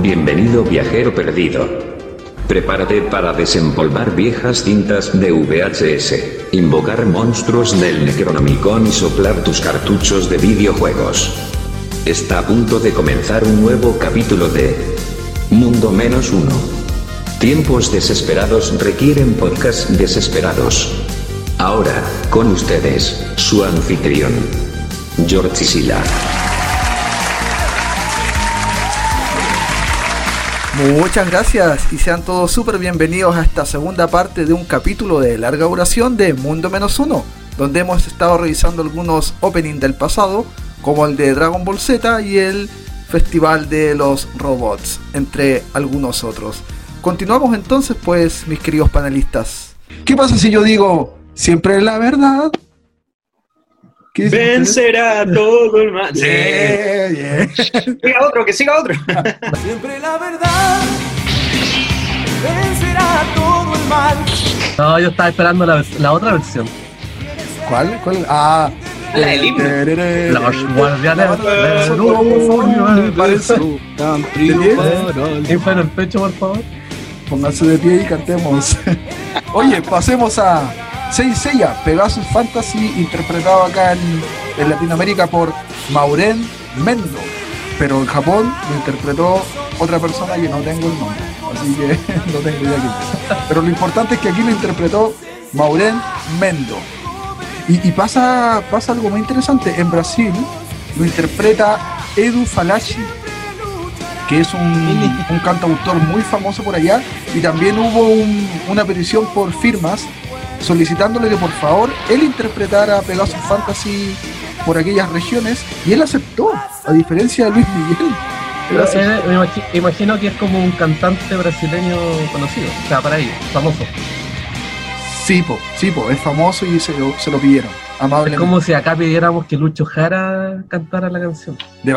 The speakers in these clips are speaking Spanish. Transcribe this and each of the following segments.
Bienvenido viajero perdido. Prepárate para desempolvar viejas cintas de VHS, invocar monstruos del Necronomicon y soplar tus cartuchos de videojuegos. Está a punto de comenzar un nuevo capítulo de Mundo Menos Uno. Tiempos desesperados requieren podcast desesperados. Ahora, con ustedes, su anfitrión, George Sila. Muchas gracias y sean todos súper bienvenidos a esta segunda parte de un capítulo de larga duración de Mundo Menos Uno, donde hemos estado revisando algunos openings del pasado, como el de Dragon Ball Z y el Festival de los Robots, entre algunos otros. Continuamos entonces, pues, mis queridos panelistas. ¿Qué pasa si yo digo siempre la verdad? Vencerá todo el mal. Yeah, yeah. Siga otro, que siga otro. Siempre la verdad vencerá todo el mal. No, yo estaba esperando la, la otra versión. ¿Cuál? ¿Cuál? Ah. La del himno. Los guardianes del Universo. En el pecho, por favor. Pónganse de pie y cantemos. Oye, pasemos a Saint Seiya, Pegasus Fantasy, interpretado acá en, Latinoamérica por Mauren Mendo. Pero en Japón lo interpretó otra persona que no tengo el nombre. Así que no tengo idea quién es. Pero lo importante es que aquí lo interpretó Mauren Mendo. Y, pasa, pasa algo muy interesante. En Brasil lo interpreta Edu Falaci, que es un, un cantautor muy famoso por allá. Y también hubo un- una petición por firmas solicitándole que por favor él interpretara Pegasus Fantasy por aquellas regiones. Y él aceptó, a diferencia de Luis Miguel. Eh, me imagi- imagino que es como un cantante brasileño conocido. O sea, para ellos, famoso. Sí, po, sí, po, es famoso y se lo, se lo pidieron. Es Amablemente. como si acá pidiéramos que Lucho Jara cantara la canción. de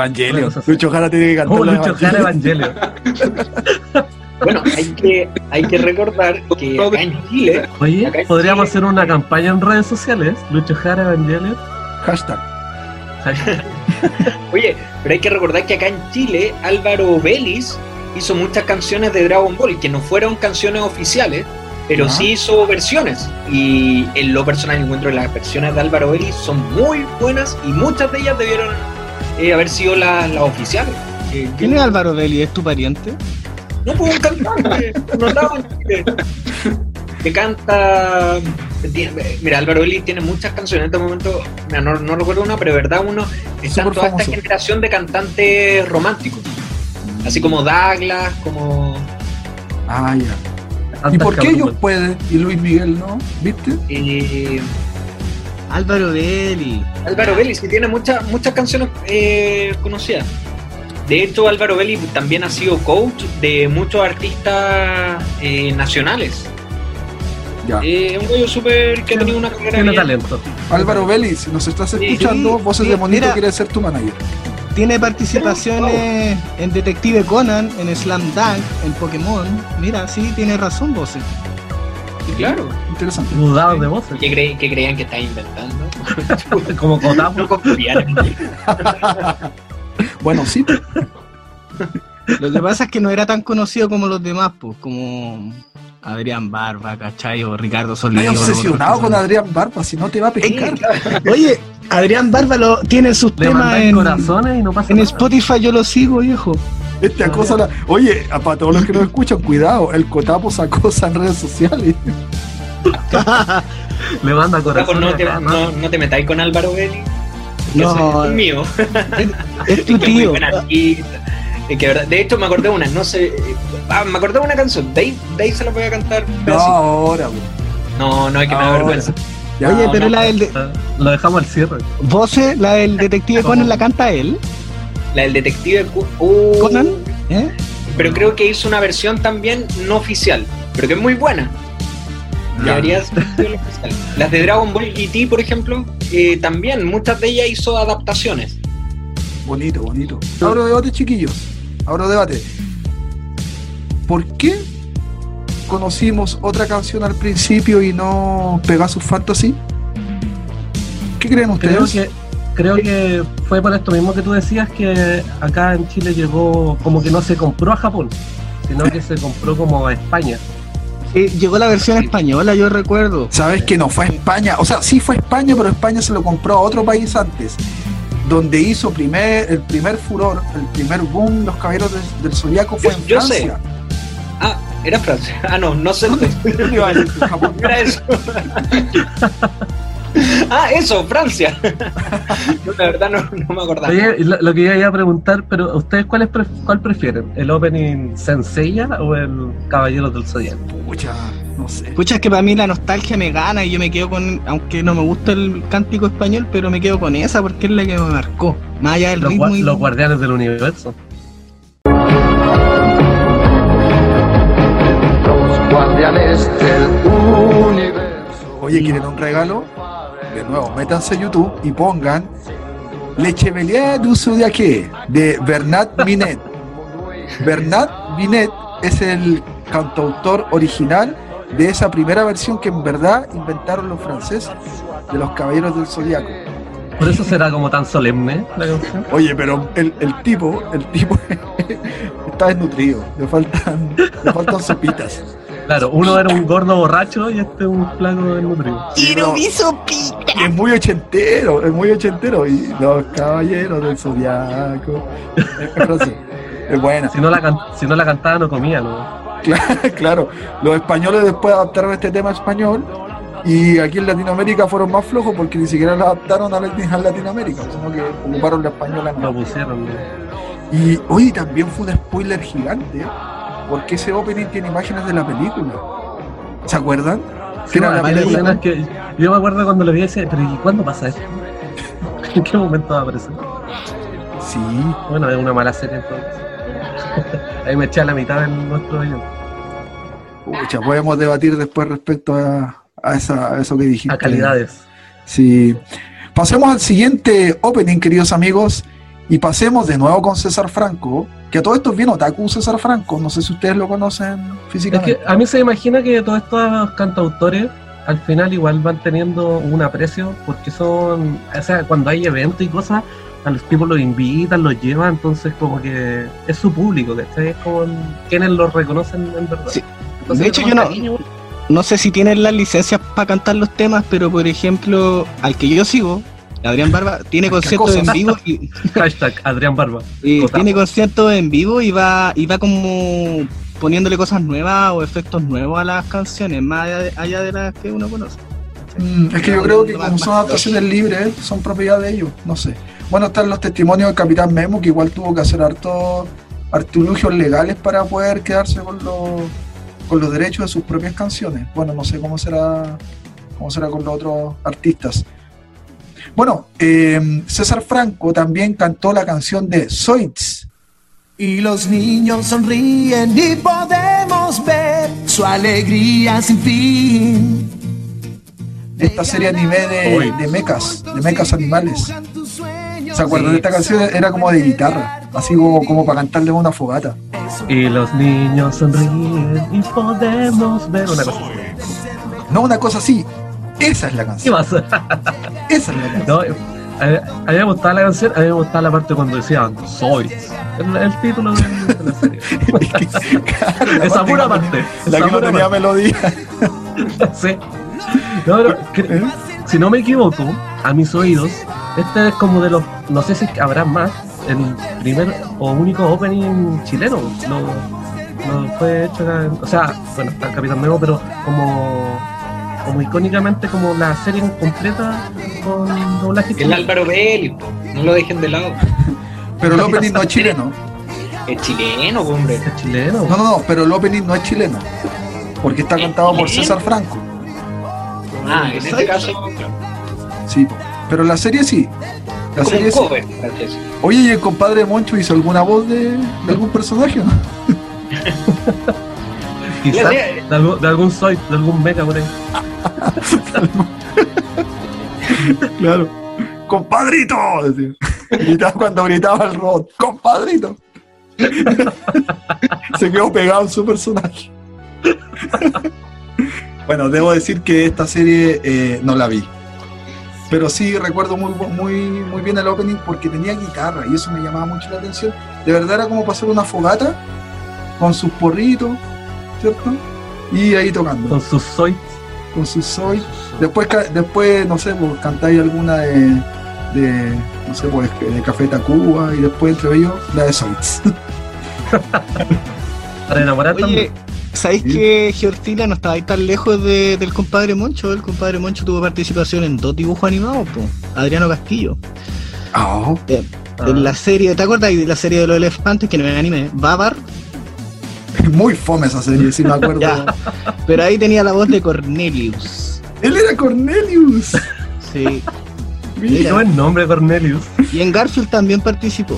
así. Lucho Jara tiene que cantar. La Lucho Jara. Evangelio. Bueno, hay que, hay que recordar que acá en Chile, Oye, en podríamos Chile- hacer una campaña en redes sociales. Lucho Jara Evangelio. Hashtag. oye, pero hay que recordar que acá en Chile Álvaro Vélez hizo muchas canciones de Dragon Ball que no fueron canciones oficiales, pero sí hizo versiones. Y en lo personal encuentro que las versiones de Álvaro Vélez son muy buenas y muchas de ellas debieron eh, haber sido las, las oficiales. ¿Quién es Álvaro Deli? ¿Es tu pariente? No, pues un cantante notable que, que canta. Mira, Álvaro Eli tiene muchas canciones en este momento. mira, no, no recuerdo una, pero de verdad uno está en toda famoso. esta generación de cantantes románticos. Así como Douglas, como. Ah, ya. ¿Y por qué ellos pueden y Luis Miguel no? ¿Viste? eh, Álvaro Deli. Álvaro Vélez, que tiene muchas muchas canciones eh, conocidas. De hecho, Álvaro Vélez también ha sido coach de muchos artistas eh, nacionales. Ya. Eh, un gallo súper que ha tenido una carrera Tiene bien. talento. Álvaro Vélez, si nos estás escuchando, sí, Voces sí, de Monito mira. quiere ser tu manager. Tiene participaciones en Detective Conan, en Slam Dunk, en Pokémon. Mira, sí, tiene razón, vos. Claro. Interesante. Dudados de voces. ¿Qué, cre- qué creían que estaba inventando? Como Kotaku. No. Bueno, sí. Lo que pasa es que no era tan conocido como los demás, pues, como Adrián Barba, ¿cachai? O Ricardo Estoy Solido. obsesionado con Adrián Barba, si no te va a pescar. Oye, Adrián Barba lo, tiene sus Le temas en, corazones y no pasa en nada. Spotify, yo lo sigo, viejo. Este acosa la... Oye, a- para todos los que nos escuchan, cuidado, el Cotapo se acosa en redes sociales. Le manda corazones. no, te, no, no te metáis con Álvaro Belli. No. es mío. Es Es tu que tío. Es que, de hecho, me acordé de una, no sé. Ah, me acordé de una canción. De ahí, de ahí se la voy a cantar. No, ahora, güey. no, no, hay que me da vergüenza. Ya, Oye, pero no. la del de, Lo dejamos al cierre. Voce, la del detective Conan la canta él. La del detective. Uh, Conan, ¿eh? Pero creo que hizo una versión también no oficial. Pero que es muy buena. Las de Dragon Ball GT, por ejemplo, eh, también, muchas de ellas hizo adaptaciones. Bonito, bonito. Abro debate, chiquillos. Abro debate. ¿Por qué conocimos otra canción al principio y no Pegasus Fantasy? ¿Qué creen Creo ustedes? que creo que fue por esto mismo que tú decías que acá en Chile llegó como que no se compró a Japón, sino que se compró como a España. Eh, llegó la versión española, yo recuerdo. Sabes que no fue a España, o sea, sí fue a España, pero España se lo compró a otro país antes, donde hizo primer, el primer furor, el primer boom, los caballeros del, del Zodiaco fue Yo- en yo sé. Francia. Ah, era Francia. Ah, no, no sé. Japón. Era eso. ah, eso, Francia. Yo la verdad no, no me acordaba. Oye, lo, lo que yo iba a preguntar, pero ¿ustedes pref- cuál prefieren? ¿El opening Senseiya o el Caballeros del Zodiaco? Pucha, no sé. Escucha, es que para mí la nostalgia me gana y yo me quedo con, aunque no me gusta el cántico español, pero me quedo con esa porque es la que me marcó. Más allá del Los, ritmo y... los guardianes del universo. Los guardianes del universo. Oye, ¿quieren un regalo? De nuevo, métanse a YouTube y pongan Le Chevalier du Zodiaque de Bernard Minet. Bernard Minet es el cantautor original de esa primera versión que en verdad inventaron los franceses de los Caballeros del Zodiaco. Por eso será como tan solemne la canción. Oye, pero el, el tipo, el tipo está desnutrido, le faltan, le faltan sopitas. Claro, uno era un gordo borracho y este un flaco desnutrido. Quiero mi sopita. Es muy ochentero, es muy ochentero. Y los caballeros del zodiaco. Es, es francés. Es buena. Si no la, can- si no la cantaba no comía, ¿no? Claro, claro. Los españoles después adaptaron este tema español. Y aquí en Latinoamérica fueron más flojos porque ni siquiera lo adaptaron a, Lat- a Latinoamérica, sino que ocuparon la española. Lo pusieron. ¿no? Y hoy también fue un spoiler gigante, porque ese opening tiene imágenes de la película. ¿Se acuerdan? Que era la Hay película- escenas que yo me acuerdo cuando lo vi decía, pero ¿y cuándo pasa esto? ¿En qué momento va a aparecer? Sí, Bueno, es una mala serie entonces. Ahí me eché a la mitad de nuestro video. Pucha, podemos debatir después respecto a, a esa, a eso que dijiste. A calidades. Sí. Pasemos al siguiente opening, queridos amigos, y pasemos de nuevo con César Franco, que a todo esto es bien otaku César Franco, no sé si ustedes lo conocen Es físicamente. que a mí se me imagina que todos estos cantautores al final igual van teniendo un aprecio porque son, o sea, cuando hay eventos y cosas, a los tipos los invitan, los llevan, entonces como que es su público, ¿cachai? Es como quienes los reconocen en verdad. Sí. Entonces, De hecho, yo no- cariño, No sé si tienen las licencias para cantar los temas, pero por ejemplo, al que yo sigo, Adrián Barba, tiene ¿Qué conciertos en vivo y, Hashtag Adrián Barba. y tiene conciertos en vivo y va, y va como poniéndole cosas nuevas o efectos nuevos a las canciones, más allá de, allá de las que uno conoce. Mm, es que yo creo que como son adaptaciones libres, son propiedad de ellos, no sé. Bueno, están los testimonios del Capitán Memo, que igual tuvo que hacer hartos artilugios legales para poder quedarse con los, con los derechos de sus propias canciones. Bueno, no sé cómo será, cómo será con los otros artistas. Bueno, eh, César Franco también cantó la canción de Zoids. Y los niños sonríen y podemos ver su alegría sin fin. Esta serie anime de, de mechas, de mechas animales. ¿Se acuerdan de esta canción? Era como de guitarra, así como, como para cantarle una fogata. Y los niños sonríen y podemos ver una cosa. No una cosa así. Esa es la ¿Qué canción. pasa? Esa es la canción. No, eh, a, a mí me gustaba la canción, a mí me gustaba la parte cuando decían Soy. El, el título de, de la serie. Claro, la Esa parte pura parte. La que no tenía parte. melodía. Sí. No, pero cre- si no me equivoco, a mis oídos, este es como de los, no sé si habrá más, el primer o único opening chileno. No, no fue hecho, o sea, bueno, está el Capitán Memo, pero como, como icónicamente como la serie completa con doblaje El chileno. Álvaro Belli, no lo dejen de lado. Pero el opening no es chileno. Es chileno, hombre. Es chileno. No, no, no, pero el opening no es chileno. Porque está cantado por César Franco. Ah, en este caso, Sí, pero la serie sí. La como serie un sí. Oye, ¿y el compadre Moncho hizo alguna voz de, de algún personaje? no? Quizás de, algún, de algún soy, de algún mecha por ahí. Claro. ¡Compadrito! Gritaba cuando gritaba el robot. ¡Compadrito! Se quedó pegado en su personaje. bueno, debo decir que esta serie eh, no la vi. Pero sí recuerdo muy, muy, muy bien el opening porque tenía guitarra y eso me llamaba mucho la atención. De verdad era como hacer una fogata con sus porritos, ¿cierto? Y ahí tocando Con sus soy. con sus soy. Después, después no sé, pues, cantáis alguna de, de, no sé, pues, de Café Tacuba y después entre ellos la de Soits. Para enamorar Oye, también. ¿sabéis Sí. que Georgina no estaba ahí tan lejos de- del compadre Moncho? El compadre Moncho tuvo participación en dos dibujos animados, po. Adriano Castillo. Ah, Ah. En la serie, ¿te acuerdas de la serie de los elefantes que no era anime? Babar, muy fome esa serie, si me acuerdo. Ya. pero ahí tenía la voz de Cornelius. Él era Cornelius. Sí. Mira. buen nombre, Cornelius. Y en Garfield también participó.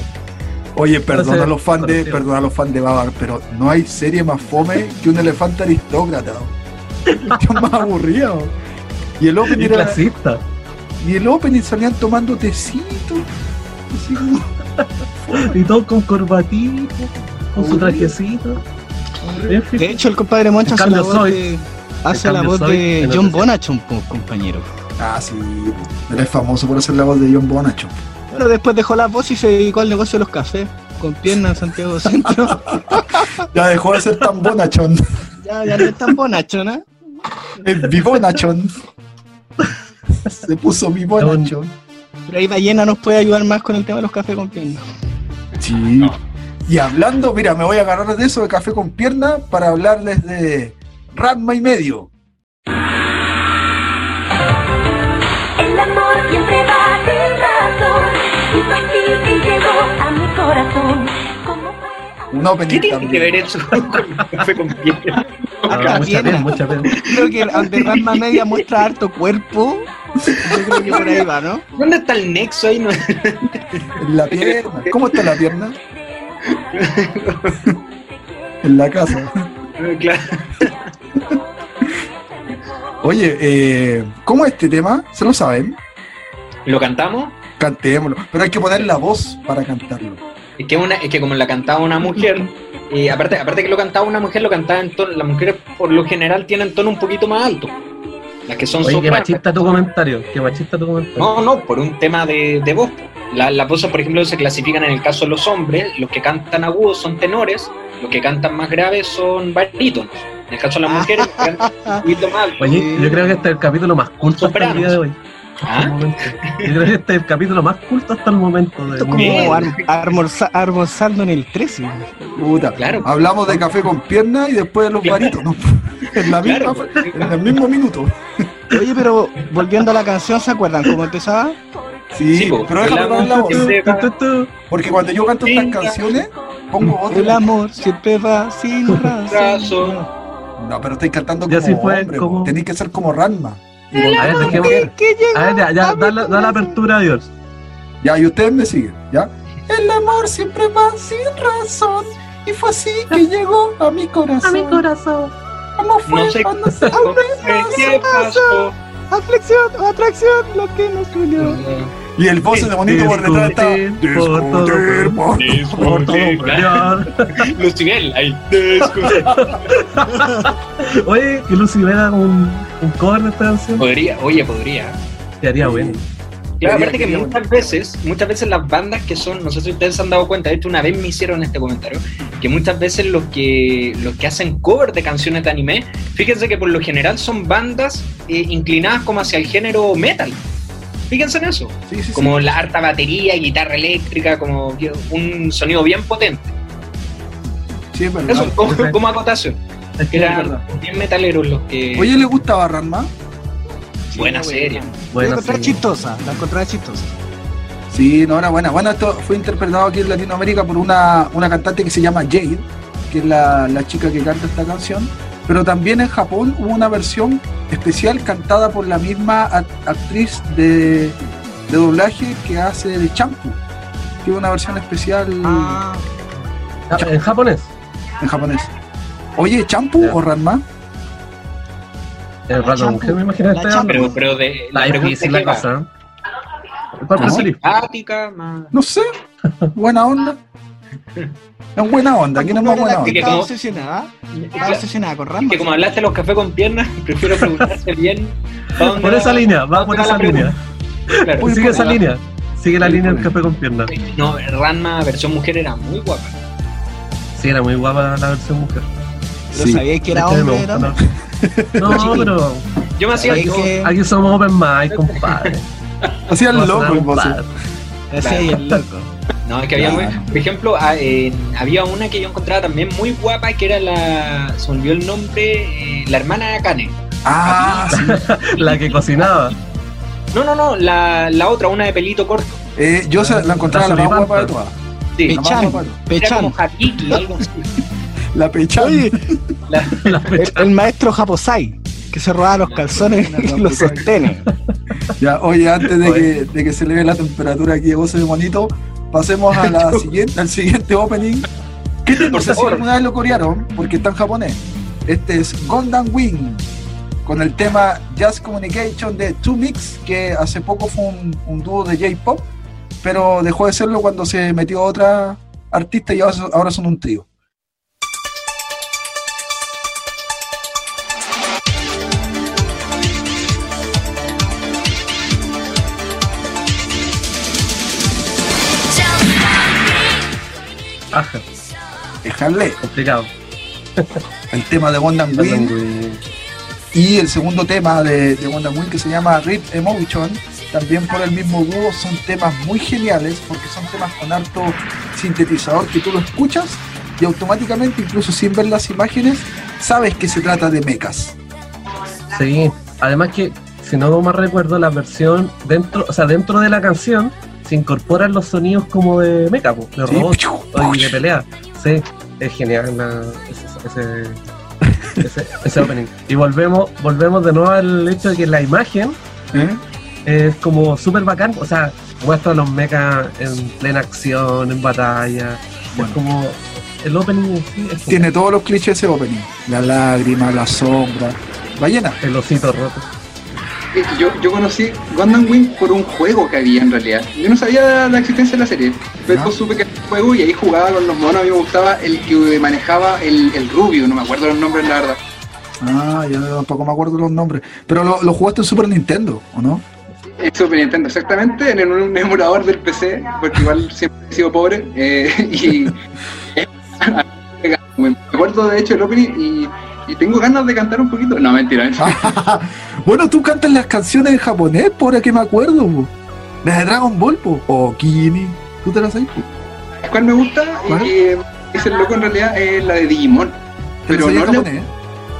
Oye, perdona a los fans de, perdona a los fans de Babar, pero no hay serie más fome que un elefante aristócrata. Más aburrido. Y el opening Y era, clasista. y el opening salían tomando tecito. Así como, Y todo con corbatito, con su trajecito. De hecho, el compadre Moncho hace la voz soy- de, hace la voz de John. Bonachon, po, compañero. Ah, sí. Él es famoso por hacer la voz de John Bonacho. Bueno, después dejó la voz y se dedicó al negocio de los cafés. Con piernas en Santiago Centro. Ya dejó de ser tan bonachón. ya, ya no es tan bonachón, ¿eh? Es bibonachón. Se puso bibonachón. Pero ahí Ballena nos puede ayudar más con el tema de los cafés con piernas. Sí. Y hablando, mira, me voy a agarrar de eso de café con pierna para hablarles de Ranma y medio. El amor siempre va sin razón y fue así que llegó a mi corazón. Un ¿Qué opening tiene que ver eso café con piel? Ah, Acá mucha pena, mucha pena. Creo que donde Rasma Media muestra harto cuerpo. Yo creo que por ahí va, ¿no? ¿Dónde está el nexo ahí? No- la pierna. ¿Cómo está la pierna? en la casa. Claro. Oye, eh, ¿cómo es este tema? ¿Se lo saben? ¿Lo cantamos? Cantémoslo. Pero hay que poner la voz para cantarlo. Es que, una, es que como la cantaba una mujer, y aparte, aparte que lo cantaba una mujer, lo cantaba en tono, las mujeres por lo general tienen tono un poquito más alto. Las que son Oye, qué machista tu comentario. Qué machista tu comentario. No, no, por un tema de, de voz. La- las voces, por ejemplo, se clasifican en el caso de los hombres. Los que cantan agudos son tenores, los que cantan más graves son barítonos. En el caso de las mujeres, que cantan un poquito más alto. Oye, yo creo que este es el capítulo más culto hasta el día de hoy. ¿Ah? Yo creo que este es el capítulo más culto hasta el momento. de- Esto es Bien. como ar- en el 13. Puta. Claro. Hablamos de café con pierna y después de los barítonos. En, la misma, Claro. en el mismo minuto. Oye, pero volviendo a la canción, ¿se acuerdan cómo empezaba? Sí, Sí, po, pero déjame poner la voz. Porque cuando yo canto estas canciones, pongo de El amor siempre va sin razón. No, pero estoy cantando como hombre, como- tenéis que ser como Ranma. Y A ver, a dejemos- A ver, ya, ya, a mi da la, da la apertura, Dios. Ya, y ustedes me siguen, ¿ya? El amor siempre va sin razón. Y fue así que llegó a mi corazón. corazón. ¿Cómo fue No sé cuando se cómo fue, qué pasó. Aflicción o atracción, lo que nos unió. Y el voz de bonito por detrás está. Discutir por por- Por todo, Claro. Lucibel, ahí. Discutir. Oye, que Lucy Vega con un, un cover de esta canción. Podría, oye, podría. Estaría bueno. Claro, aparte que muchas veces, muchas veces las bandas que son, no sé si ustedes se han dado cuenta, de hecho una vez me hicieron este comentario, que muchas veces los que los que hacen cover de canciones de anime, fíjense que por lo general son bandas eh, inclinadas como hacia el género metal. Fíjense en eso, Sí, sí, sí. como la harta batería, guitarra eléctrica, como un sonido bien potente. Sí, es verdad. Eso, como, acotación, Es que que eran bien metaleros los que... Oye, ¿le gustaba Ranma? Buena serie. La Buena encontré serie. chistosa, la encontré chistosa. Sí, no, era buena. Bueno, esto fue interpretado aquí en Latinoamérica por una, una cantante que se llama Jade, que es la, la chica que canta esta canción. Pero también en Japón hubo una versión especial cantada por la misma act- actriz de, de doblaje que hace de Champu. Que es una versión especial Ah, En japonés. en japonés. Oye, ¿Champu o Ranma? El rato mujer, me imagino La este champu. Pero, pero de la La pregunta difícil que la cosa. ¿Cuál ¿No? preferís? simpática, más... No sé. Buena onda. Es buena onda. ¿Quién es más buena que onda? estaba como- obsesionada. Estaba obsesionada con Es Rambo. que como hablaste de los cafés con piernas, prefiero preguntarte bien. ¿pa' dónde Por esa línea, va por esa línea. Sigue esa Ah, línea. Sigue la línea del café con piernas. No, Ranma versión mujer era muy guapa. Sí, era muy guapa la versión mujer. ¿Pero Sí. sabíais que era Es que me hombre? No, no pero Yo me hacía que aquí somos open mind, compadre. Hacía el loco el hacía loco. No, es que había, Claro. muy- por ejemplo, ah, en- había una que yo encontraba también muy guapa, que era la, se me olvidó el nombre, eh, la hermana de Akane. Ah, sí. La que cocinaba. No, no, no, la, la otra, una de pelito corto. Eh, yo se- la encontraba la más Suripanta. guapa de todas. Sí, La Pechan, todas. era Pechan. como Hakiki, algo así. La pechan. Oye, La el, maestro Japosai, que se robaba los calzones y los sostenes. Ya, oye, antes de que, de que se le vea la temperatura aquí de voces de monito, pasemos a la siguiente, al siguiente opening. No sé si favor. alguna vez lo corearon, porque está en japonés. Este es Gundam Wing, con el tema Just Communication de Two Mix, que hace poco fue un, un dúo de J-pop, pero dejó de serlo cuando se metió otra artista y ahora son- ahora son un trío. Ajá, Dejarle complicado. el tema de Gundam Wing. Y el segundo tema de, de Wonder Wing que se llama Rip Emotion, también por el mismo dúo, son temas muy geniales porque son temas con harto sintetizador que tú lo escuchas y automáticamente, incluso sin ver las imágenes, sabes que se trata de mechas. Sí, además que, si no mal recuerdo, la versión dentro, o sea, dentro de la canción se incorporan los sonidos como de mecha, po, de Sí, robots y de pelea. Sí, es genial la- ese, ese, ese- ese opening. Y volvemos, volvemos de nuevo al hecho de que la imagen ¿Eh? es como súper bacán, o sea, muestra a los mechas en plena acción, en batalla. Bueno. Es como el opening en sí es Tiene todos los clichés ese opening. La lágrima, la sombra. Ballena. el osito roto. Yo, yo conocí Gundam Wing por un juego que había en realidad. Yo no sabía la existencia de la serie. Pero después supe que era un juego y ahí jugaba con los monos. A mí me gustaba el que manejaba el, el rubio, no me acuerdo los nombres, la verdad. Ah, yo tampoco me acuerdo los nombres. Pero lo, lo jugaste en Super Nintendo, ¿o no? En Super Nintendo, exactamente, en un emulador del PC, porque igual siempre he sido pobre. eh, y me acuerdo de hecho el opening y, y tengo ganas de cantar un poquito. No, mentira. bueno, tú cantas las canciones en japonés, por ahora que me acuerdo. po. Las de Dragon Ball, po. o Kini. ¿Tú te las sabes? po? ¿Cuál me gusta? ¿Cuál? Y que es el loco en realidad es la de Digimon. ¿Te las Pero no, le- japonés?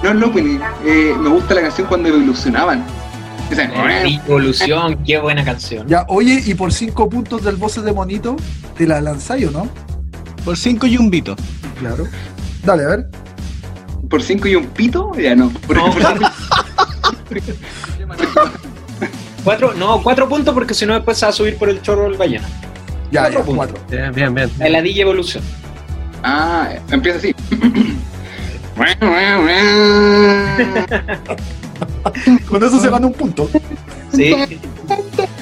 no el opening, eh, me gusta la canción cuando evolucionaban. O sea, Evolución, qué buena canción. Ya, oye, y por cinco puntos del voces de monito, ¿te la lanzáis o no? Por cinco y un vito. Claro. Dale, a ver. Por 5 y un pito, ya no. Por, No, por cuatro, cinco- cuatro- no, cuatro puntos porque si no después se va a subir por el chorro del ballena. Ya, Cuatro ya, puntos. cuatro. Bien, bien, bien. La evolución. ah, empieza así. Con eso se gana un punto. Sí.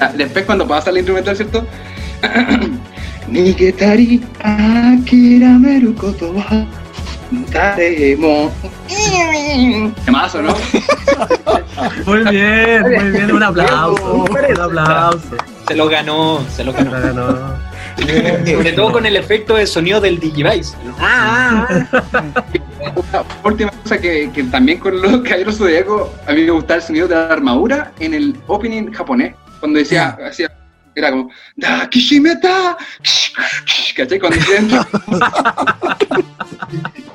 Ah, Después cuando pasa la instrumental, ¿cierto? Nigetari akirameru koto Temazo, ¿no? Muy bien, muy bien. Un aplauso. Un aplauso. Se lo ganó, se lo ganó. No, no, no. Sobre todo con el efecto de sonido del Digivice. Ah, ah, Una última cosa que, que también con los caballeros zodiaco, a mí me gustaba el sonido de la armadura en el opening japonés. Cuando decía, hacía, era como, da kishimeta, ¿cachai? Cuando decían,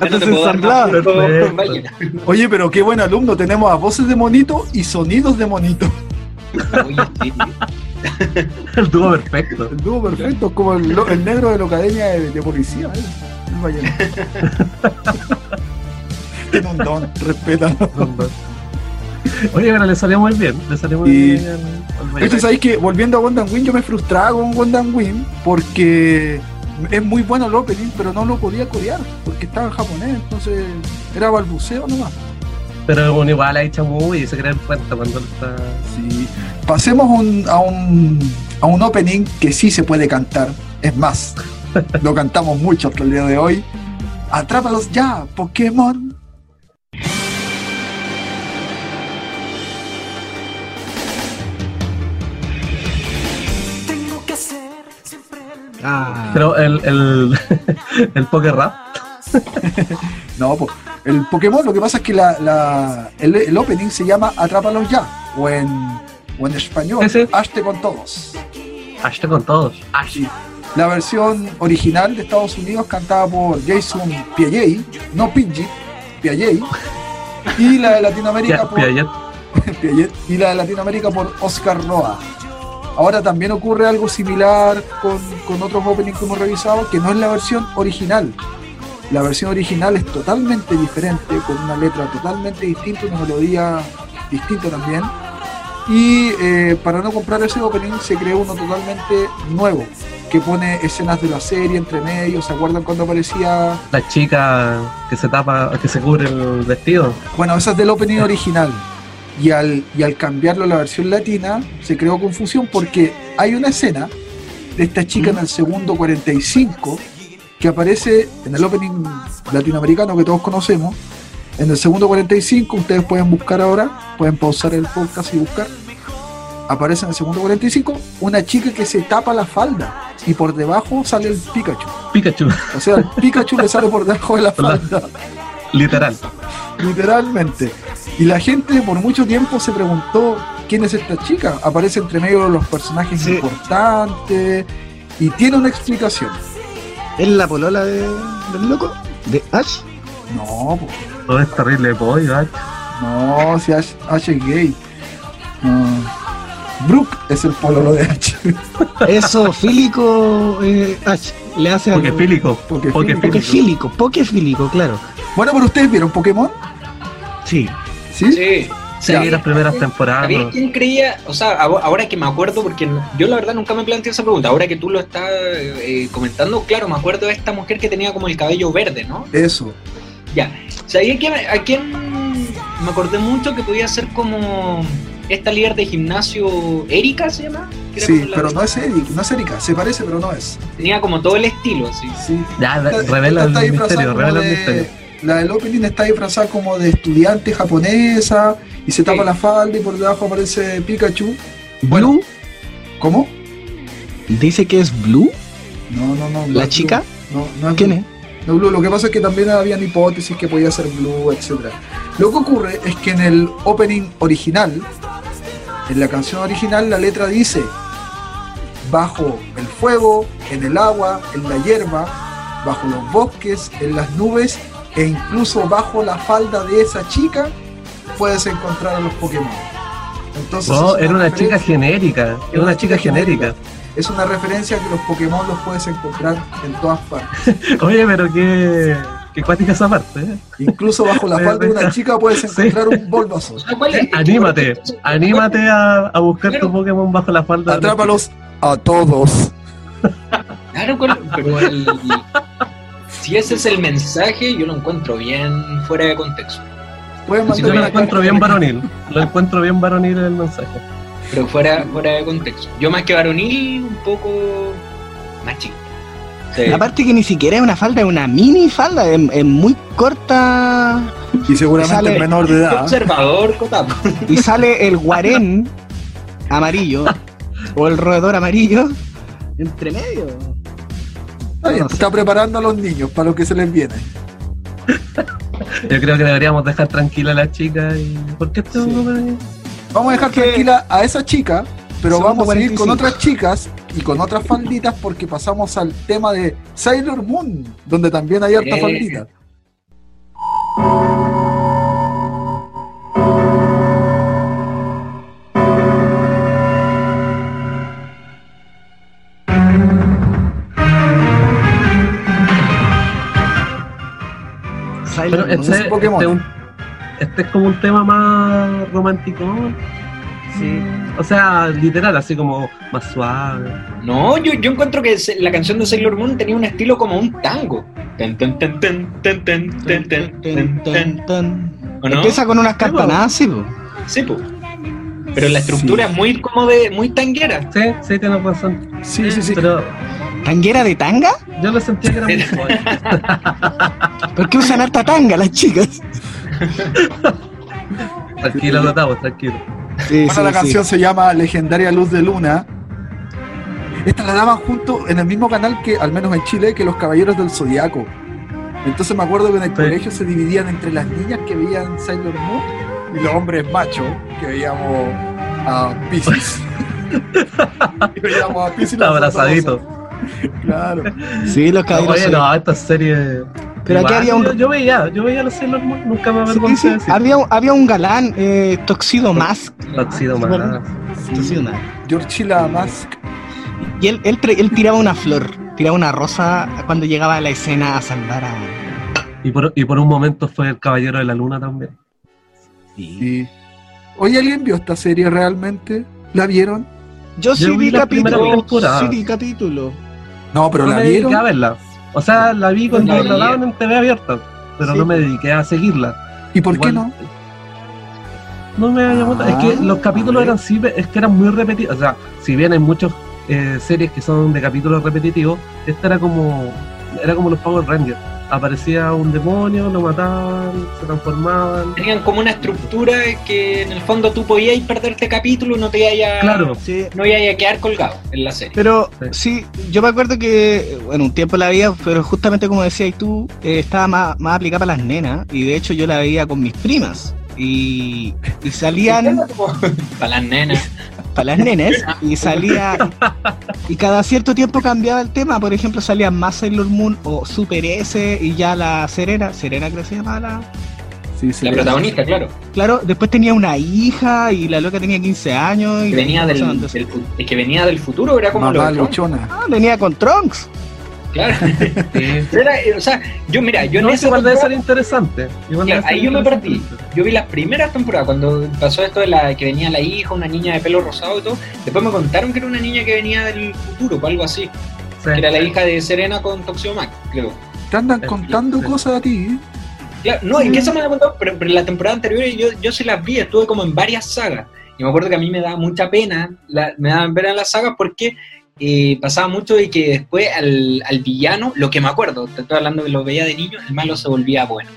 no te puedo dar. Oye, pero qué buen alumno. Tenemos a voces de monito y sonidos de monito. Oye, sí. El dúo perfecto. El dúo perfecto, como el, negro de la academia de, de policía. ¿eh? El. Tiene un don, respétalo. Oye, pero le salió muy bien. Le salió muy Y- bien baile. sabéis que volviendo a Gundam Wing, yo me frustraba con Gundam Wing porque es muy bueno el opening, pero no lo podía corear porque estaba en japonés, entonces era balbuceo nomás. Pero bueno, igual ha hecho muy y se cree en cuenta cuando está. Sí. Pasemos un- a, un, a un opening que sí se puede cantar. Es más, lo cantamos mucho hasta el día de hoy. Atrápalos ya, Pokémon. Ah, Pero el, el, el Poker Rap, No, pues, el Pokémon lo que pasa es que la, la- el, el opening se llama Atrápalos ya, o en, o en español, Ese. Hazte con todos. hazte con todos. Sí. La versión original de Estados Unidos cantada por Jason Piaget, no Pidgey, Piaget, y la de Latinoamérica por Piaget. Piaget, y la de Latinoamérica por Oscar Roa. Ahora también ocurre algo similar con, con otros openings que hemos revisado, que no es la versión original. La versión original es totalmente diferente, con una letra totalmente distinta, una melodía distinta también. Y eh, para no comprar ese opening se creó uno totalmente nuevo, que pone escenas de la serie entre medio. ¿Se acuerdan cuando aparecía La chica que se tapa, que se cubre el vestido. Bueno, esa es del opening original. Y al, y al cambiarlo a la versión latina, se creó confusión porque hay una escena de esta chica en el segundo 45 que aparece en el opening latinoamericano que todos conocemos. En el segundo 45, ustedes pueden buscar ahora, pueden pausar el podcast y buscar. Aparece en el segundo 45 una chica que se tapa la falda y por debajo sale el Pikachu. Pikachu, O sea, el Pikachu le sale por debajo de la falda. literal. literalmente. Y la gente por mucho tiempo se preguntó quién es esta chica. Aparece entre medio de los personajes Sí. importantes y tiene una explicación. ¿Es la polola de, del loco? ¿De Ash? No, po, Todo es terrible pollo, ¿eh? no, si Ash, Ash es gay. No. Brooke es el pololo de Ash. Eso, fílico eh, Ash. Le hace Porque fílico. Porque Porque fílico. Pokefílico, pokefílico, claro. Bueno, pero ustedes vieron Pokémon, Sí. ¿Sí? Sí. Sí, las primeras temporadas. ¿Sabías quién creía? O sea, ahora que me acuerdo, porque yo la verdad nunca me planteé esa pregunta. Ahora que tú lo estás eh, comentando, claro, me acuerdo de esta mujer que tenía como el cabello verde, ¿no? Eso. Ya. ¿Sabías quién, a quién me acordé mucho que podía ser como esta líder de gimnasio, Erika se llama? Que Sí, pero no es Erika, no es Erika, se parece, pero no es. Tenía como todo el estilo, así. Sí. Ya, revela el misterio, revela el misterio. La del opening está disfrazada como de estudiante japonesa y se tapa Sí. la falda y por debajo aparece Pikachu. Bueno, ¿Blue? ¿Cómo? ¿Dice que es Blue? No, no, no. ¿La chica? Blue. No, no es ¿Quién Blue. es? No, Blue. Lo que pasa es que también habían hipótesis que podía ser Blue, etc. Lo que ocurre es que en el opening original, en la canción original, la letra dice bajo el fuego, en el agua, en la hierba, bajo los bosques, en las nubes e incluso bajo la falda de esa chica puedes encontrar a los Pokémon. Entonces es era una chica genérica. Era una chica genérica. Es una referencia que los Pokémon los puedes encontrar en todas partes. Oye, pero qué, qué cuática esa parte. ¿eh? Incluso bajo la falda de una chica puedes Sí. encontrar un Bulbasaur. Anímate, anímate a, a buscar Claro. tu Pokémon bajo la falda. de Atrápalos a todos. Claro, ¿cuál- pero el- si ese es el mensaje, yo lo encuentro bien fuera de contexto. Yo lo encuentro bien varonil. Lo encuentro bien varonil el mensaje. Pero fuera, fuera de contexto. Yo más que varonil, un poco más chico. Sí. Aparte que ni siquiera es una falda, es una mini falda, es, es muy corta Y seguramente Sale- es menor de edad. Observador, Cotapo. y sale el guarén amarillo o el roedor amarillo entre medio. Está bien, está preparando a los niños para lo que se les viene. Yo creo que deberíamos dejar tranquila a la chica y. ¿Por qué Sí. hombre? Vamos a dejar tranquila a esa chica, pero Segundo vamos a seguir con 45. otras chicas y con otras falditas porque pasamos al tema de Sailor Moon, donde también hay harta Eh. faldita. Pero este, no este es Pokémon. Este, es como un tema más romántico. Sí. Mm. O sea, literal, así como más suave. No, yo, yo encuentro que la canción de Sailor Moon tenía un estilo como un tango. Empieza con unas cartanadas, sí. Sí. Pero la estructura es muy como de, muy tanguera. Sí, sí, razón. Sí, sí, sí. Pero... ¿Tanguera de tanga? Yo lo sentía que era muy suave. ¿Por qué usan harta tanga las chicas? Tranquilo, Gotavo, tranquilo. Sí, Bueno, sí, la sí. canción se llama Legendaria Luz de Luna. Esta la daban junto en el mismo canal que, al menos en Chile, que los Caballeros del Zodiaco. Entonces me acuerdo que en el Sí. colegio se dividían entre las niñas que veían Sailor Moon y los hombres machos que veíamos a Pisces. y veíamos a Pisces Abrazadito. Claro. Sí, los No, caballeros. oye, no, esta serie. Pero aquí había un- Yo, yo veía, yo veía los Sailor Moon, nunca me Sí, avergoncé sí. Había, había un galán, eh, Toxido Mask. Tuxedo ¿Se Man. acuerdan? Toxido Mask. Georgilla Mask. Y él, él, tiraba una flor, tiraba una rosa cuando llegaba a la escena a salvar a. Y por, y por un momento fue el Caballero de la Luna también. Sí. Oye, ¿alguien vio esta serie realmente? ¿La vieron? Yo sí Yo vi vi la primera capítulo. temporada. Sí vi capítulo. No, pero no ¿la vieron? a verla. O sea, la vi cuando La daban en TV abierta, pero Sí. no me dediqué a seguirla. ¿Y por qué no? No me llamó Ah, Es que los a capítulos eran sí, es que eran muy repetidos. O sea, si bien hay muchas eh, series que son de capítulos repetitivos, esta era como era como los Power Rangers. Aparecía un demonio, lo mataban, se transformaban. Tenían como una estructura que en el fondo tú podías perderte capítulo y no te ibas a, Claro, Sí. no ibas a quedar colgado en la serie. Pero Sí. sí, yo me acuerdo que, bueno, un tiempo la veía, pero justamente como decías tú, eh, estaba más, más aplicada para las nenas, y de hecho yo la veía con mis primas. Y, y salían Para las nenas. para las nenes y salía y cada cierto tiempo cambiaba el tema. Por ejemplo salía más Sailor Moon o Super S y ya la Serena Serena creo que se llamaba la Sí, sí. La protagonista, claro. claro después tenía una hija y la loca tenía 15 años y Que venía del, que venía del futuro, era como Mamá lo de ah, venía con Trunks Claro. sí. Era, eh, o sea, yo mira, yo No, en esa igual debe ser interesante. Igual Claro, debe ser ahí yo me perdí. Yo vi las primeras temporadas cuando pasó esto de la que venía la hija, una niña de pelo rosado y todo. Después me contaron que era una niña que venía del futuro o algo así. Sí. Que era la hija de Serena con Toxio Mac, creo. Te andan contando sí. cosas a ti, ¿eh? Claro, no, es que eso me lo contado, pero, pero en la temporada anterior yo, yo sí las vi, estuve como en varias sagas. Y me acuerdo que a mí me daba mucha pena, la- me daban pena las sagas porque eh, pasaba mucho de que después al, al villano, lo que me acuerdo, te estoy hablando que lo veía de niño, el malo se volvía bueno.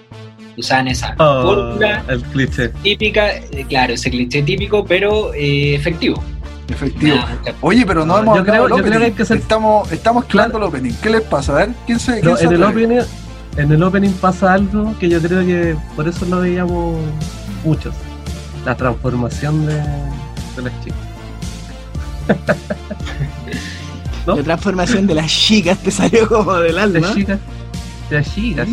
Usaban esa Oh, fórmula el cliché. típica, eh, claro, ese cliché típico, pero eh, efectivo. Efectivo. Oye, pero no No, hemos yo hablado creo- del yo creo que opening. hay que ser- Estamos, estamos claro el opening. ¿Qué les pasa? A ver, ¿quién se, quién No, se en el opening, en el opening pasa algo que yo creo que por eso lo veíamos muchos. La transformación de, de las chicas. ¿No? la transformación de las chicas te salió como del De alma las chicas. De las chicas.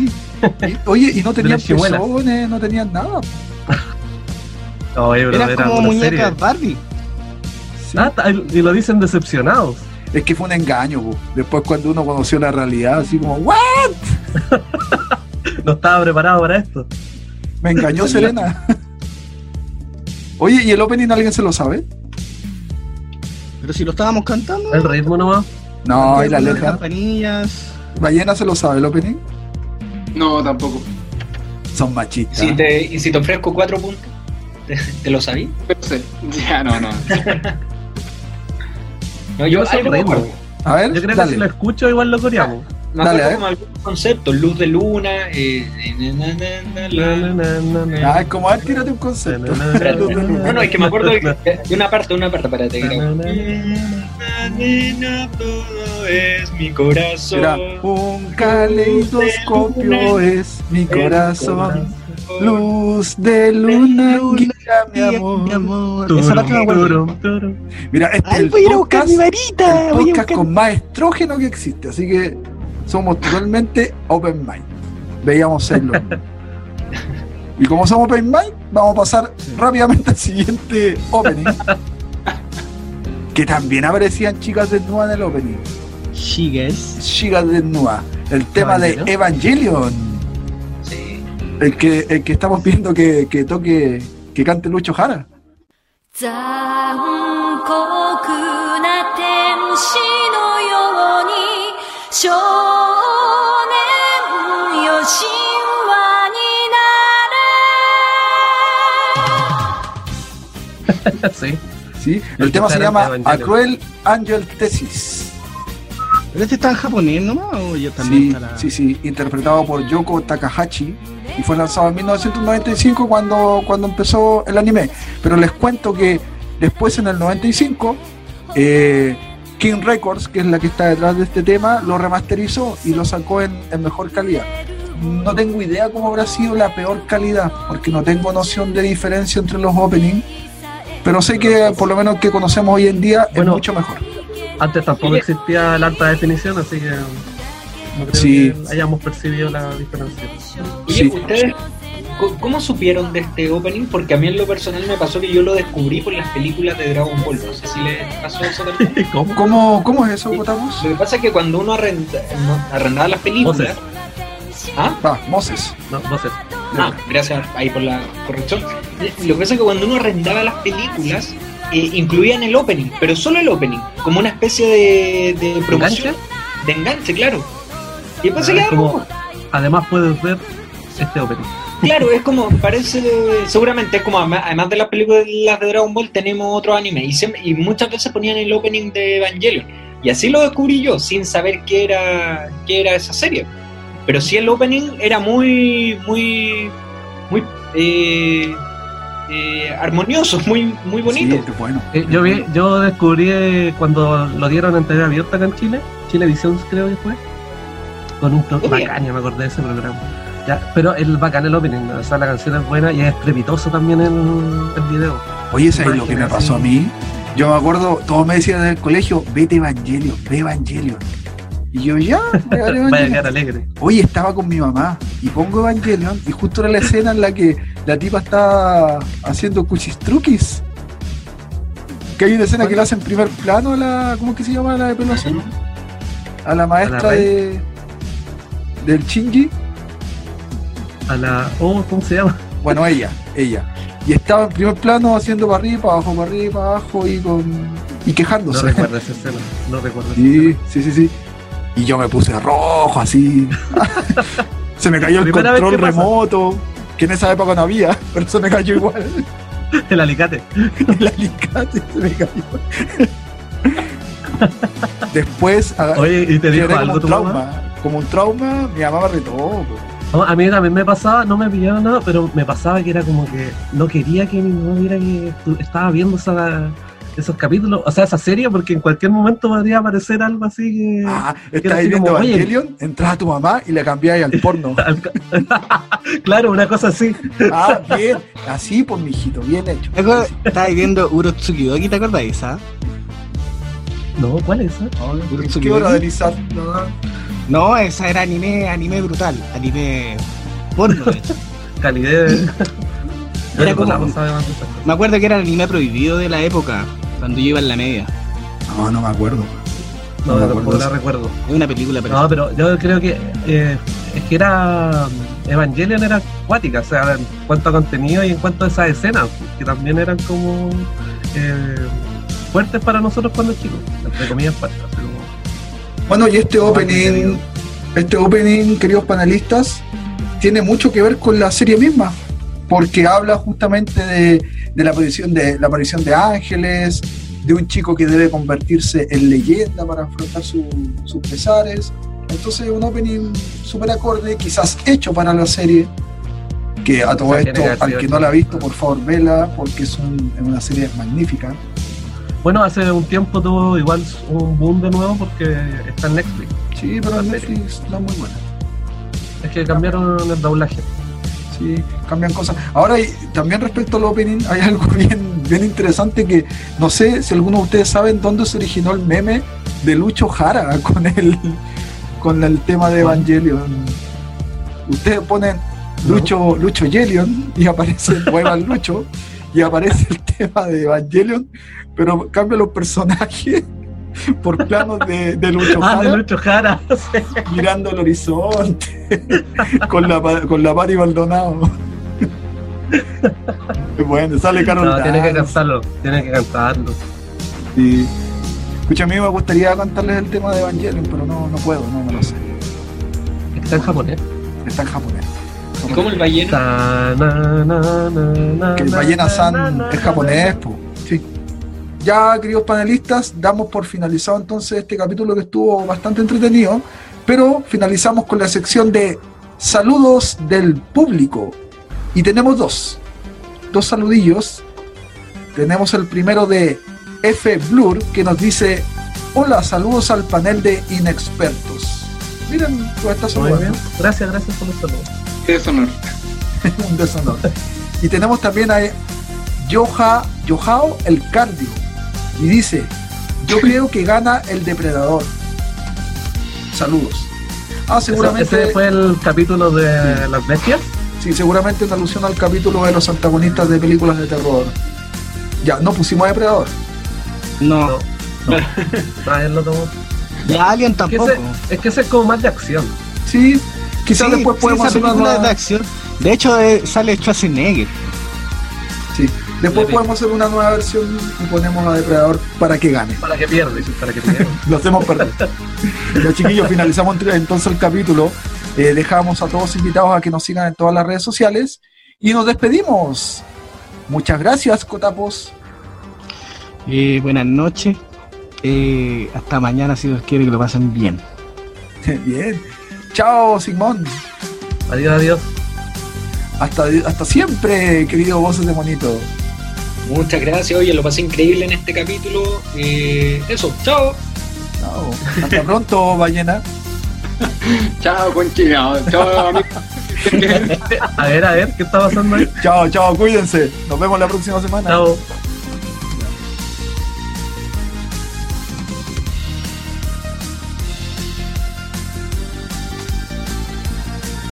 Oye, y no tenían pezones, no tenían nada. Oye, pero eran era como muñecas serie. Barbie Sí. Ah, y lo dicen decepcionados. Es que fue un engaño. Después cuando uno conoció la realidad, así como, ¿what? No estaba preparado para esto. Me engañó Serena. Oye, ¿y el opening alguien se lo sabe? Pero si lo estábamos cantando El ritmo nomás. No, y la letra. campanillas Ballena se lo sabe el opening. No, tampoco. Son machistas. Si te, y si te ofrezco cuatro puntos, ¿te, te lo sabí? Pero sé. Ya, no, no. No, Yo yo, soy algo me ritmo. acuerdo. A ver, Yo creo que si lo escucho igual lo coreamos. Me Dale, acuerdo como algunos conceptos, luz de luna, eh, eh. Ah, es como, a ver, tírate un concepto. No, no, es que me acuerdo de, de una parte, de una parte, espérate. que Nena, todo es mi corazón. Era un caleidoscopio es mi corazón. Luz de luna, guía mi amor. mi amor Turum, esa parte me acuerdo turum, turum. Mira, este es ay el voy a ir a buscar podcast, mi varita el podcast buscar con más estrógeno que existe, así que somos totalmente open mind. Veíamos Moon. Y como somos open mind, vamos a pasar rápidamente al siguiente opening. que también aparecían chicas desnudas en el opening. chicas Chicas desnudas. El tema de Evangelion. Sí. El que, el que estamos viendo que, que toque, que cante Lucho Jara. 少年よ神話に sí. ¿sí? El El tema que se estará llama en A Evangelion. Cruel Angel Thesis. pero este está en japonés nomás o yo también Sí, estará sí, sí, interpretado por Yoko Takahashi y fue lanzado en 1995 cuando, cuando empezó el anime. Pero les cuento que después en el 95 eh, King Records, que es la que está detrás de este tema, lo remasterizó y lo sacó en, en mejor calidad. No tengo idea cómo habrá sido la peor calidad, porque no tengo noción de diferencia entre los openings, pero sé que por lo menos que conocemos hoy en día Bueno, es mucho mejor. Antes tampoco existía la alta definición, así que no creo Sí. que hayamos percibido la diferencia. Oye, Sí. ¿ustedes co- cómo supieron de este opening? Porque a mí en lo personal me pasó que yo lo descubrí por las películas de Dragon Ball. No sé si les pasó eso también. ¿Cómo? ¿Cómo, cómo es eso, Cotamos? Lo que pasa es que cuando uno arrenda, no, arrendaba las películas... Voces. ¿Ah? Va, Moses. No. Ah, gracias ahí por la corrección. Lo que pasa es que cuando uno arrendaba las películas, eh, incluían el opening, pero solo el opening, como una especie de, de promoción. De enganche, claro. Y después se Ah, queda como- rojo. Además puedes ver este opening. Claro, es como, parece, seguramente es como, además de las películas de Dragon Ball, tenemos otro anime. Y, muchas veces ponían el opening de Evangelion. Y así lo descubrí yo, sin saber qué era, qué era esa serie. Pero sí el opening era muy, muy, muy eh, eh, armonioso, muy, muy bonito. Sí, bueno. Eh, yo, vi, yo descubrí eh, cuando lo dieron en TV abierta acá en Chile, Chile Edición creo que fue, con un ya me acordé de ese programa. Ya, pero el bacán el opening, o sea, la canción es buena y es estrepitoso también el, el video. Oye, ¿sabes lo que me Imagínate. pasó a mí? Yo me acuerdo, todos me decían en el colegio, vete Evangelion, ve Evangelion. Y yo ya, Vaya a quedar alegre. Oye, estaba con mi mamá y pongo Evangelion y justo era la escena en la que la tipa está haciendo cuchistruquis. Que hay una escena que le hace en primer plano a la. ¿Cómo es que se llama la de pelo azul? A la maestra de. del Shinji. A la. Oh, ¿cómo se llama? Bueno, ella, ella. Y estaba en primer plano haciendo para arriba, para abajo, para arriba, para abajo y con. y No quejándose. recuerdo esa escena. No recuerdo esa Sí, escena. sí, sí, sí. Y yo me puse rojo así. se me cayó el control que pasa. remoto, que en esa época no había, pero se me cayó igual. El alicate. El alicate se me cayó. Después Oye, ¿y te dijo como algo. Como un trauma, mi mamá me retó. po. No, a mí también me pasaba, no me pillaba nada, pero me pasaba que era como que no quería que mi mamá viera que estaba viendo esa- esos capítulos, o sea, esa serie, porque en cualquier momento podría aparecer algo así que... Ah, estás viendo como, Evangelion, entras a tu mamá y le cambiáis al porno. claro, una cosa así. ah, bien. Así, pues, mijito, bien hecho. ¿Te acuerdas? Estaba viendo Urotsukidoki, ¿te acordáis, ah? No, ¿cuál es esa? ¿En qué hora de? No, esa era anime, anime brutal, anime porno. de hecho. Calidez. Era como-. Me acuerdo que era el anime prohibido de la época, cuando yo iba en la media. No, no me acuerdo. No, No me tampoco acuerdo la recuerdo. Es una película, pero No, pero yo creo que eh, es que era Evangelion era acuática, o sea, en cuanto a contenido y en cuanto a esas escenas, que también eran como eh, fuertes para nosotros cuando chicos, entre comillas fuertes. así como- Bueno, y este opening, este opening, queridos panelistas, tiene mucho que ver con la serie misma, porque habla justamente de, de la aparición de la aparición de ángeles, de un chico que debe convertirse en leyenda para afrontar su- sus pesares. Entonces, un opening súper acorde, quizás hecho para la serie. Que a todo O sea, tiene esto, al que no la ha visto, por favor, vela, porque es, un- es una serie magnífica. Bueno, hace un tiempo tuvo igual un boom de nuevo porque está en Netflix. Sí, pero en. Netflix no es muy buena. Es que cambiaron el doblaje. Sí, cambian cosas. Ahora, y también respecto al opening, hay algo bien, bien interesante que no sé si algunos de ustedes saben dónde se originó el meme de Lucho Jara con el, con el tema de Evangelion. Ustedes ponen Lucho, Lucho Yelion y aparece Muevan Lucho y aparece el tema de Evangelion, pero cambian los personajes por planos de, de Lucho Ah, Jara de Lucho Jara. mirando el horizonte con la con la Pari Maldonado. bueno, sale Carol No, tiene que cantarlo, tiene que cantarlo. Sí. Escucha, a mí me gustaría cantarles el tema de Evangelion, pero no, no puedo, no, no lo sé. Está en japonés. Está en japonés. ¿Y cómo el balleno? Ta, na, na, na, na, Que el na, Ballena na, San es japonés, po. Sí. Ya, queridos panelistas, damos por finalizado entonces este capítulo que estuvo bastante entretenido, pero finalizamos con la sección de saludos del público. Y tenemos dos, dos saludillos. Tenemos el primero de F Blur, que nos dice Hola, saludos al panel de inexpertos. Miren, pues está Muy saludando. bien. Gracias, gracias por los saludos. Deshonor. un deshonor. Y tenemos también a Yoja, Yojao el Cardio. Y dice, yo creo que gana el depredador. Saludos. Ah, seguramente, Ese fue el capítulo de las bestias. sí, seguramente en alusión al capítulo de los antagonistas de películas de terror. Ya, no pusimos depredador. No. No. No. Ah, tomó. Y Alien Es que tampoco. ese- es que ese es como más de acción. Sí, quizás Sí, después sí, podemos esa hacer una es de nueva. acción. De hecho, eh, sale Schwarzenegger. Sí, después podemos hacer una nueva versión y ponemos a depredador para que gane. Para que pierda, para que pierda. Lo hacemos perder. Los chiquillos, finalizamos entonces el capítulo. Eh, dejamos a todos invitados a que nos sigan en todas las redes sociales y nos despedimos. Muchas gracias, Cotapos. Eh, buenas noches. Eh, hasta mañana, si Dios quiere, que lo pasen bien. Bien. Chao, Simón. Adiós, adiós. Hasta, hasta siempre, querido Voces de Monito. Muchas gracias, oye, lo pasé increíble en este capítulo. Eh, eso, chao. Chao. Hasta pronto, ballena. Chao, conchino. Chao, amigo. A ver, a ver, ¿qué está pasando ahí? Chao, chao, cuídense. Nos vemos la próxima semana. Chao.